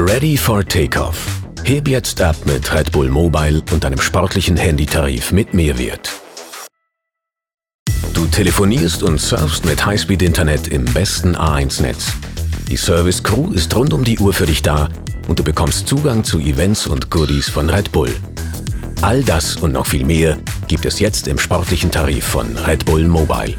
Ready for Takeoff. Heb jetzt ab mit Red Bull Mobile und einem sportlichen Handytarif mit Mehrwert. Du telefonierst und surfst mit Highspeed-Internet im besten A1-Netz. Die Service Crew ist rund um die Uhr für dich da und du bekommst Zugang zu Events und Goodies von Red Bull. All das und noch viel mehr gibt es jetzt im sportlichen Tarif von Red Bull Mobile.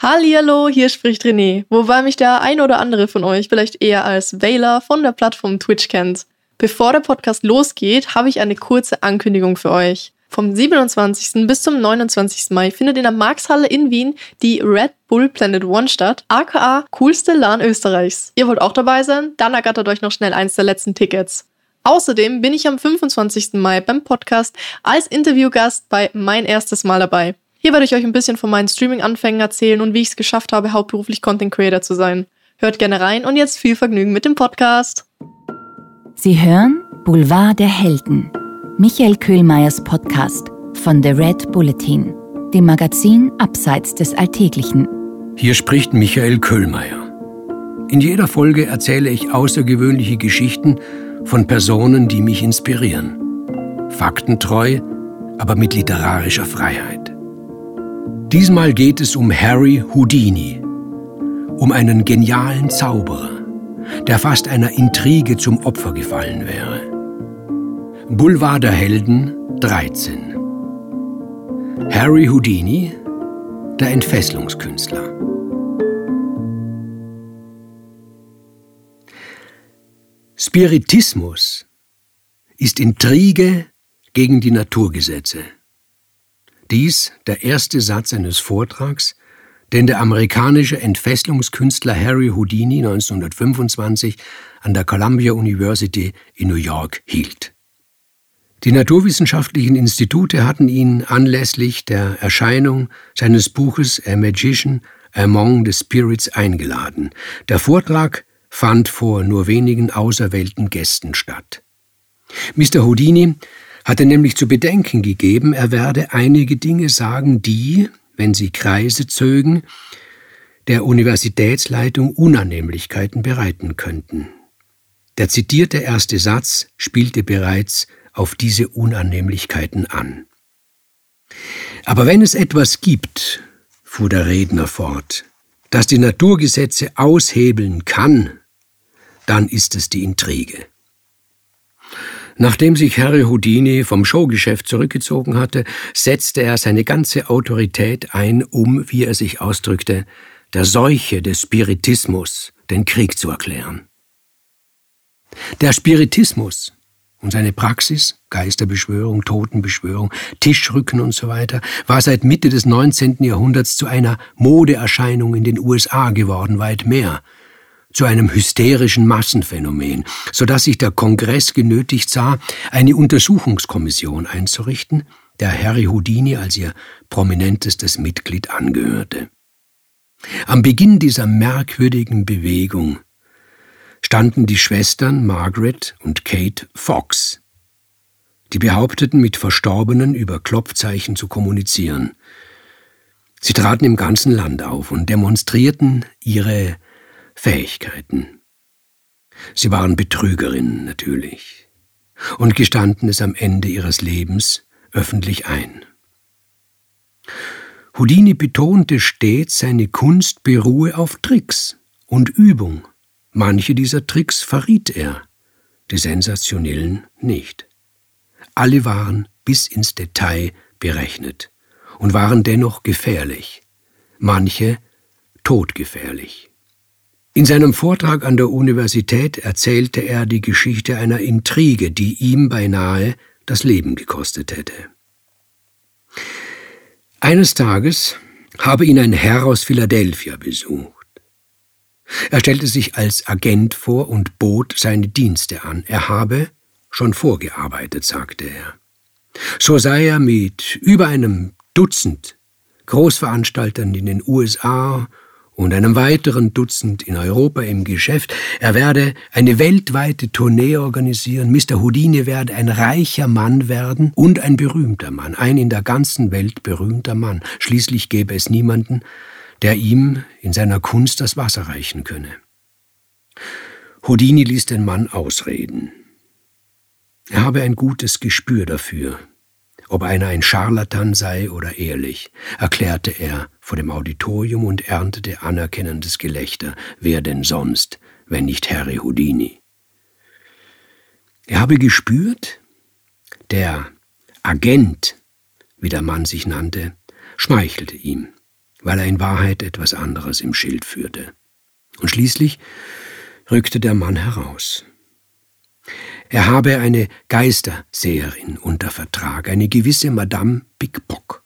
Hallihallo, hier spricht René, wobei mich der ein oder andere von euch vielleicht eher als Wähler von der Plattform Twitch kennt. Bevor der Podcast losgeht, habe ich eine kurze Ankündigung für euch. Vom 27. bis zum 29. Mai findet in der Markshalle in Wien die Red Bull Planet One statt, aka coolste LAN Österreichs. Ihr wollt auch dabei sein? Dann ergattert euch noch schnell eins der letzten Tickets. Außerdem bin ich am 25. Mai beim Podcast als Interviewgast bei Mein erstes Mal dabei. Hier werde ich euch ein bisschen von meinen Streaming-Anfängen erzählen und wie ich es geschafft habe, hauptberuflich Content Creator zu sein. Hört gerne rein und jetzt viel Vergnügen mit dem Podcast. Sie hören Boulevard der Helden, Michael Köhlmeiers Podcast von The Red Bulletin, dem Magazin Abseits des Alltäglichen. Hier spricht Michael Köhlmeier. In jeder Folge erzähle ich außergewöhnliche Geschichten von Personen, die mich inspirieren. Faktentreu, aber mit literarischer Freiheit. Diesmal geht es um Harry Houdini, um einen genialen Zauberer, der fast einer Intrige zum Opfer gefallen wäre. Boulevard der Helden 13 Harry Houdini, der Entfesselungskünstler. Spiritismus ist Intrige gegen die Naturgesetze. Dies der erste Satz eines Vortrags, den der amerikanische Entfesselungskünstler Harry Houdini 1925 an der Columbia University in New York hielt. Die naturwissenschaftlichen Institute hatten ihn anlässlich der Erscheinung seines Buches A Magician Among the Spirits eingeladen. Der Vortrag fand vor nur wenigen auserwählten Gästen statt. Mr. Houdini hatte nämlich zu bedenken gegeben, er werde einige Dinge sagen, die, wenn sie Kreise zögen, der Universitätsleitung Unannehmlichkeiten bereiten könnten. Der zitierte erste Satz spielte bereits auf diese Unannehmlichkeiten an. Aber wenn es etwas gibt, fuhr der Redner fort, das die Naturgesetze aushebeln kann, dann ist es die Intrige. Nachdem sich Harry Houdini vom Showgeschäft zurückgezogen hatte, setzte er seine ganze Autorität ein, um, wie er sich ausdrückte, der Seuche des Spiritismus den Krieg zu erklären. Der Spiritismus und seine Praxis, Geisterbeschwörung, Totenbeschwörung, Tischrücken und so weiter, war seit Mitte des 19. Jahrhunderts zu einer Modeerscheinung in den USA geworden, weit mehr – zu einem hysterischen Massenphänomen, so dass sich der Kongress genötigt sah, eine Untersuchungskommission einzurichten, der Harry Houdini als ihr prominentestes Mitglied angehörte. Am Beginn dieser merkwürdigen Bewegung standen die Schwestern Margaret und Kate Fox. Die behaupteten, mit Verstorbenen über Klopfzeichen zu kommunizieren. Sie traten im ganzen Land auf und demonstrierten ihre Fähigkeiten. Sie waren Betrügerinnen natürlich und gestanden es am Ende ihres Lebens öffentlich ein. Houdini betonte stets, seine Kunst beruhe auf Tricks und Übung. Manche dieser Tricks verriet er, die sensationellen nicht. Alle waren bis ins Detail berechnet und waren dennoch gefährlich, manche todgefährlich. In seinem Vortrag an der Universität erzählte er die Geschichte einer Intrige, die ihm beinahe das Leben gekostet hätte. Eines Tages habe ihn ein Herr aus Philadelphia besucht. Er stellte sich als Agent vor und bot seine Dienste an. Er habe schon vorgearbeitet, sagte er. So sei er mit über einem Dutzend Großveranstaltern in den USA und einem weiteren Dutzend in Europa im Geschäft. Er werde eine weltweite Tournee organisieren. Mr. Houdini werde ein reicher Mann werden und ein berühmter Mann, ein in der ganzen Welt berühmter Mann. Schließlich gäbe es niemanden, der ihm in seiner Kunst das Wasser reichen könne. Houdini ließ den Mann ausreden. Er habe ein gutes Gespür dafür, ob einer ein Scharlatan sei oder ehrlich, erklärte er vor dem Auditorium und erntete anerkennendes Gelächter. Wer denn sonst, wenn nicht Harry Houdini? Er habe gespürt, der Agent, wie der Mann sich nannte, schmeichelte ihm, weil er in Wahrheit etwas anderes im Schild führte. Und schließlich rückte der Mann heraus. Er habe eine Geisterseherin unter Vertrag, eine gewisse Madame Pickpock.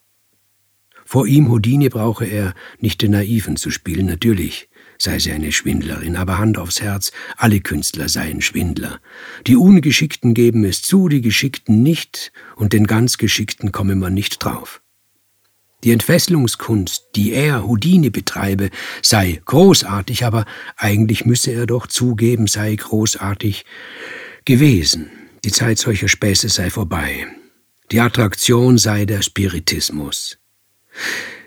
Vor ihm, Houdini, brauche er nicht den Naiven zu spielen, natürlich sei sie eine Schwindlerin, aber Hand aufs Herz, alle Künstler seien Schwindler. Die Ungeschickten geben es zu, die Geschickten nicht, und den ganz Geschickten komme man nicht drauf. Die Entfesselungskunst, die er, Houdini, betreibe, sei großartig, aber eigentlich müsse er doch zugeben, sei großartig gewesen. Die Zeit solcher Späße sei vorbei. Die Attraktion sei der Spiritismus.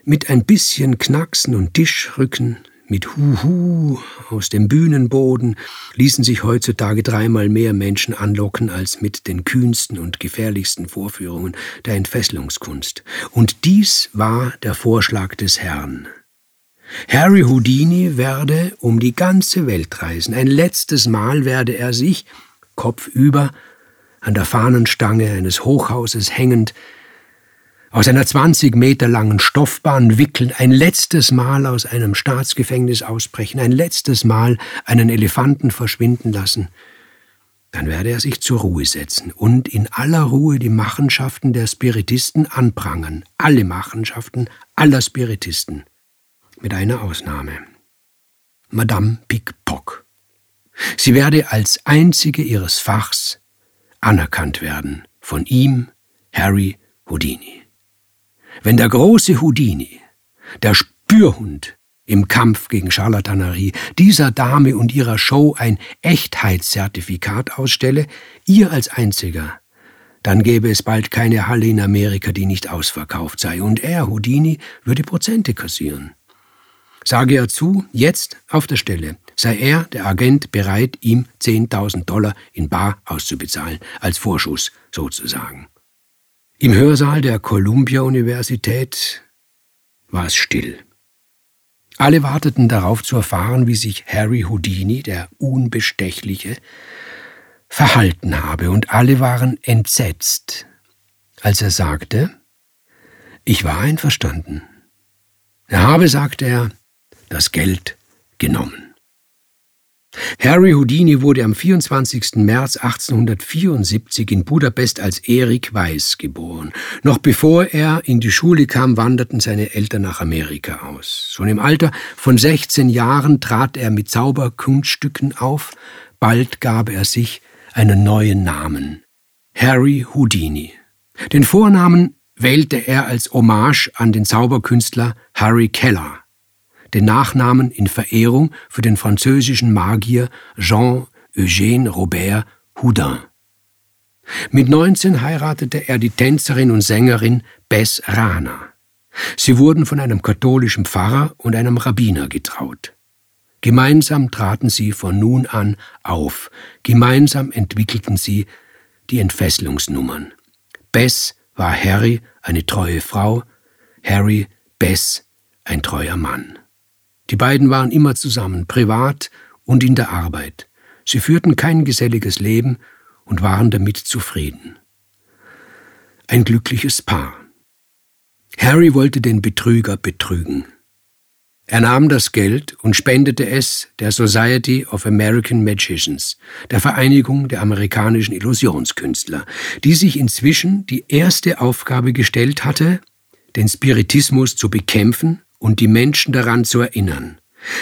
Mit ein bisschen Knacksen und Tischrücken, mit Huhu aus dem Bühnenboden ließen sich heutzutage dreimal mehr Menschen anlocken als mit den kühnsten und gefährlichsten Vorführungen der Entfesselungskunst. Und dies war der Vorschlag des Herrn. Harry Houdini werde um die ganze Welt reisen. Ein letztes Mal werde er sich, kopfüber, an der Fahnenstange eines Hochhauses hängend, aus einer 20 Meter langen Stoffbahn wickeln, ein letztes Mal aus einem Staatsgefängnis ausbrechen, ein letztes Mal einen Elefanten verschwinden lassen, dann werde er sich zur Ruhe setzen und in aller Ruhe die Machenschaften der Spiritisten anprangern, alle Machenschaften aller Spiritisten, mit einer Ausnahme. Madame Pickpock. Sie werde als einzige ihres Fachs anerkannt werden von ihm, Harry Houdini. Wenn der große Houdini, der Spürhund im Kampf gegen Charlatanerie, dieser Dame und ihrer Show ein Echtheitszertifikat ausstelle, ihr als einziger, dann gäbe es bald keine Halle in Amerika, die nicht ausverkauft sei, und er, Houdini, würde Prozente kassieren. Sage er zu, jetzt auf der Stelle, sei er, der Agent, bereit, ihm 10.000 Dollar in Bar auszubezahlen, als Vorschuss sozusagen. Im Hörsaal der Columbia-Universität war es still. Alle warteten darauf zu erfahren, wie sich Harry Houdini, der Unbestechliche, verhalten habe, und alle waren entsetzt, als er sagte, ich war einverstanden. Er habe, sagte er, das Geld genommen. Harry Houdini wurde am 24. März 1874 in Budapest als Erik Weiß geboren. Noch bevor er in die Schule kam, wanderten seine Eltern nach Amerika aus. Schon im Alter von 16 Jahren trat er mit Zauberkunststücken auf. Bald gab er sich einen neuen Namen. Harry Houdini. Den Vornamen wählte er als Hommage an den Zauberkünstler Harry Keller den Nachnamen in Verehrung für den französischen Magier Jean-Eugène Robert Houdin. Mit 19 heiratete er die Tänzerin und Sängerin Bess Rana. Sie wurden von einem katholischen Pfarrer und einem Rabbiner getraut. Gemeinsam traten sie von nun an auf, gemeinsam entwickelten sie die Entfesselungsnummern. Bess war Harry eine treue Frau, Harry Bess ein treuer Mann. Die beiden waren immer zusammen, privat und in der Arbeit. Sie führten kein geselliges Leben und waren damit zufrieden. Ein glückliches Paar. Harry wollte den Betrüger betrügen. Er nahm das Geld und spendete es der Society of American Magicians, der Vereinigung der amerikanischen Illusionskünstler, die sich inzwischen die erste Aufgabe gestellt hatte, den Spiritismus zu bekämpfen und die Menschen daran zu erinnern,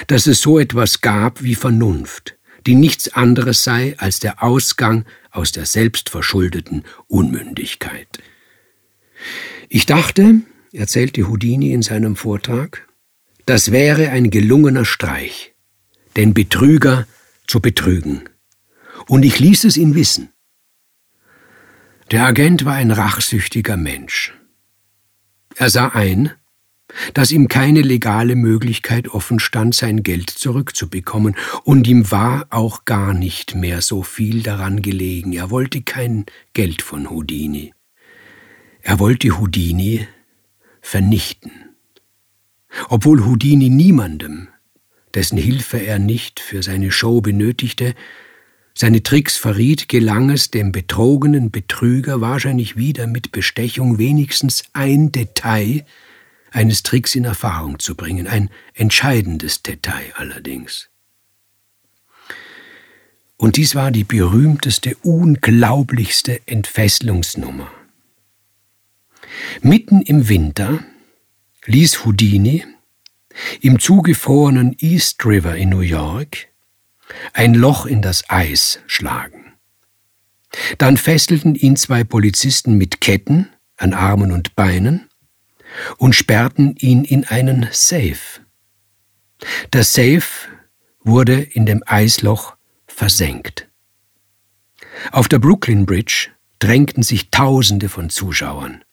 dass es so etwas gab wie Vernunft, die nichts anderes sei als der Ausgang aus der selbstverschuldeten Unmündigkeit. Ich dachte, erzählte Houdini in seinem Vortrag, das wäre ein gelungener Streich, den Betrüger zu betrügen. Und ich ließ es ihn wissen. Der Agent war ein rachsüchtiger Mensch. Er sah ein, dass ihm keine legale Möglichkeit offen stand, sein Geld zurückzubekommen, und ihm war auch gar nicht mehr so viel daran gelegen. Er wollte kein Geld von Houdini. Er wollte Houdini vernichten. Obwohl Houdini niemandem, dessen Hilfe er nicht für seine Show benötigte, seine Tricks verriet, gelang es dem betrogenen Betrüger wahrscheinlich wieder mit Bestechung wenigstens ein Detail eines Tricks in Erfahrung zu bringen, ein entscheidendes Detail allerdings. Und dies war die berühmteste, unglaublichste Entfesselungsnummer. Mitten im Winter ließ Houdini im zugefrorenen East River in New York ein Loch in das Eis schlagen. Dann fesselten ihn zwei Polizisten mit Ketten an Armen und Beinen und sperrten ihn in einen Safe. Der Safe wurde in dem Eisloch versenkt. Auf der Brooklyn Bridge drängten sich Tausende von Zuschauern.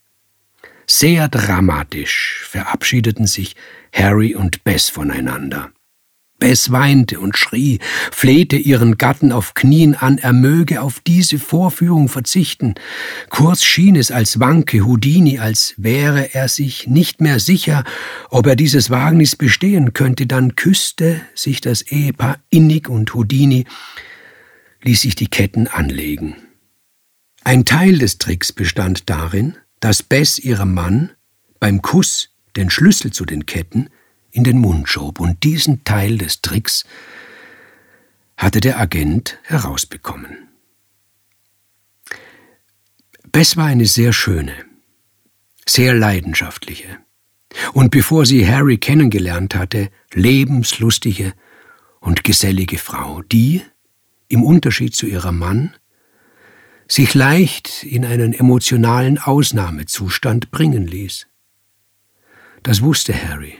Sehr dramatisch verabschiedeten sich Harry und Bess voneinander. Bess weinte und schrie, flehte ihren Gatten auf Knien an, er möge auf diese Vorführung verzichten. Kurz schien es, als wanke Houdini, als wäre er sich nicht mehr sicher, ob er dieses Wagnis bestehen könnte. Dann küsste sich das Ehepaar innig und Houdini ließ sich die Ketten anlegen. Ein Teil des Tricks bestand darin, dass Bess ihrem Mann beim Kuss den Schlüssel zu den Ketten in den Mund schob, und diesen Teil des Tricks hatte der Agent herausbekommen. Bess war eine sehr schöne, sehr leidenschaftliche und bevor sie Harry kennengelernt hatte, lebenslustige und gesellige Frau, die, im Unterschied zu ihrem Mann, sich leicht in einen emotionalen Ausnahmezustand bringen ließ. Das wusste Harry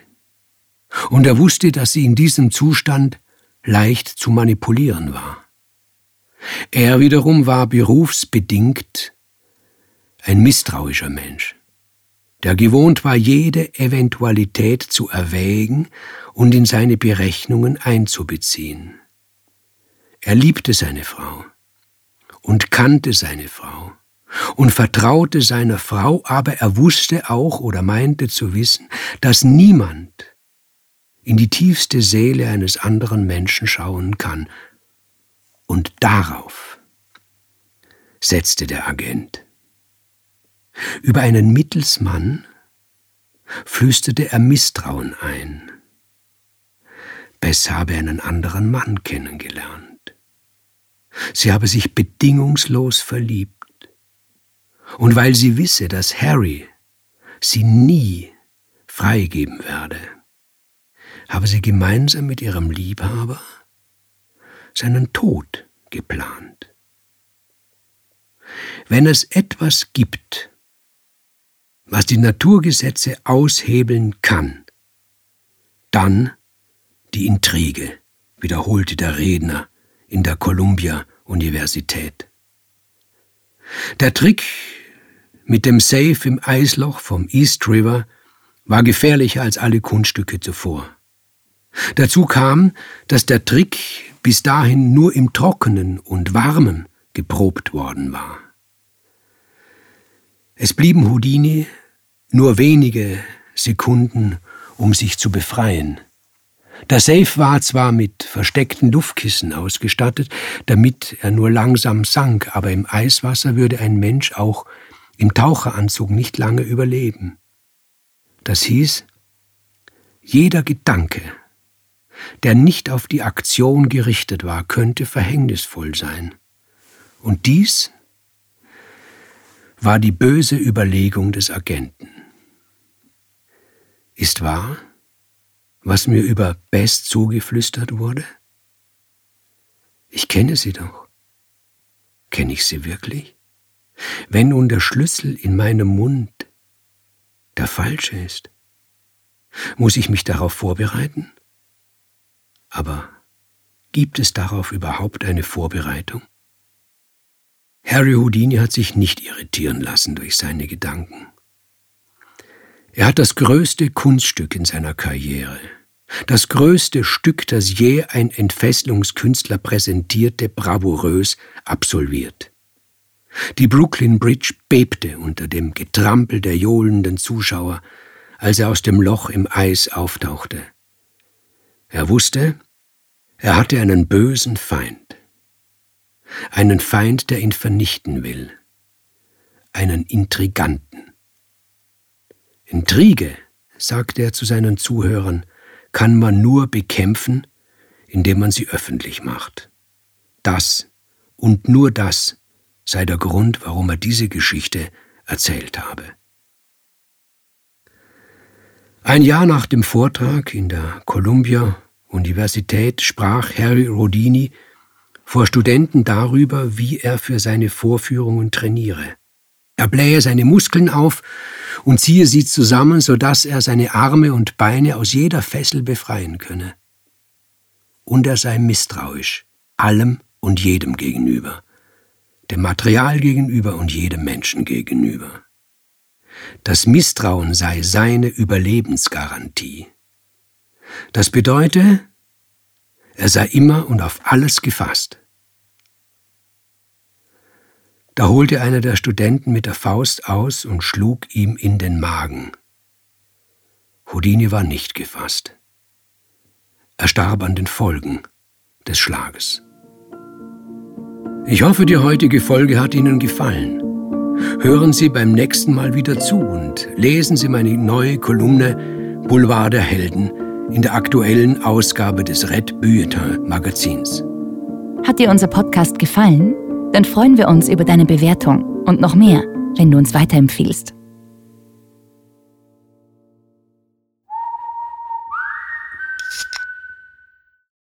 und er wusste, dass sie in diesem Zustand leicht zu manipulieren war. Er wiederum war berufsbedingt ein misstrauischer Mensch, der gewohnt war, jede Eventualität zu erwägen und in seine Berechnungen einzubeziehen. Er liebte seine Frau und kannte seine Frau und vertraute seiner Frau, aber er wusste auch oder meinte zu wissen, dass niemand in die tiefste Seele eines anderen Menschen schauen kann. Und darauf setzte der Agent. Über einen Mittelsmann flüsterte er Misstrauen ein. Bess habe einen anderen Mann kennengelernt. Sie habe sich bedingungslos verliebt. Und weil sie wisse, dass Harry sie nie freigeben werde, habe sie gemeinsam mit ihrem Liebhaber seinen Tod geplant. Wenn es etwas gibt, was die Naturgesetze aushebeln kann, dann die Intrige, wiederholte der Redner in der Columbia-Universität. Der Trick mit dem Safe im Eisloch vom East River war gefährlicher als alle Kunststücke zuvor. Dazu kam, dass der Trick bis dahin nur im Trockenen und Warmen geprobt worden war. Es blieben Houdini nur wenige Sekunden, um sich zu befreien. Der Safe war zwar mit versteckten Luftkissen ausgestattet, damit er nur langsam sank, aber im Eiswasser würde ein Mensch auch im Taucheranzug nicht lange überleben. Das hieß, jeder Gedanke der nicht auf die Aktion gerichtet war, könnte verhängnisvoll sein. Und dies war die böse Überlegung des Agenten. Ist wahr, was mir über Bess zugeflüstert wurde? Ich kenne sie doch. Kenne ich sie wirklich? Wenn nun der Schlüssel in meinem Mund der falsche ist? Muss ich mich darauf vorbereiten? Aber gibt es darauf überhaupt eine Vorbereitung? Harry Houdini hat sich nicht irritieren lassen durch seine Gedanken. Er hat das größte Kunststück in seiner Karriere, das größte Stück, das je ein Entfesselungskünstler präsentierte, bravourös absolviert. Die Brooklyn Bridge bebte unter dem Getrampel der johlenden Zuschauer, als er aus dem Loch im Eis auftauchte. Er wusste, er hatte einen bösen Feind, einen Feind, der ihn vernichten will, einen Intriganten. Intrige, sagte er zu seinen Zuhörern, kann man nur bekämpfen, indem man sie öffentlich macht. Das und nur das sei der Grund, warum er diese Geschichte erzählt habe. Ein Jahr nach dem Vortrag in der Columbia Universität sprach Harry Rodini vor Studenten darüber, wie er für seine Vorführungen trainiere. Er blähe seine Muskeln auf und ziehe sie zusammen, so dass er seine Arme und Beine aus jeder Fessel befreien könne. Und er sei misstrauisch, allem und jedem gegenüber dem Material gegenüber und jedem Menschen gegenüber. Das Misstrauen sei seine Überlebensgarantie. Das bedeute, er sei immer und auf alles gefasst. Da holte einer der Studenten mit der Faust aus und schlug ihm in den Magen. Houdini war nicht gefasst. Er starb an den Folgen des Schlages. Ich hoffe, die heutige Folge hat Ihnen gefallen. Hören Sie beim nächsten Mal wieder zu und lesen Sie meine neue Kolumne Boulevard der Helden in der aktuellen Ausgabe des Red Bulletin Magazins. Hat dir unser Podcast gefallen? Dann freuen wir uns über deine Bewertung und noch mehr, wenn du uns weiterempfiehlst.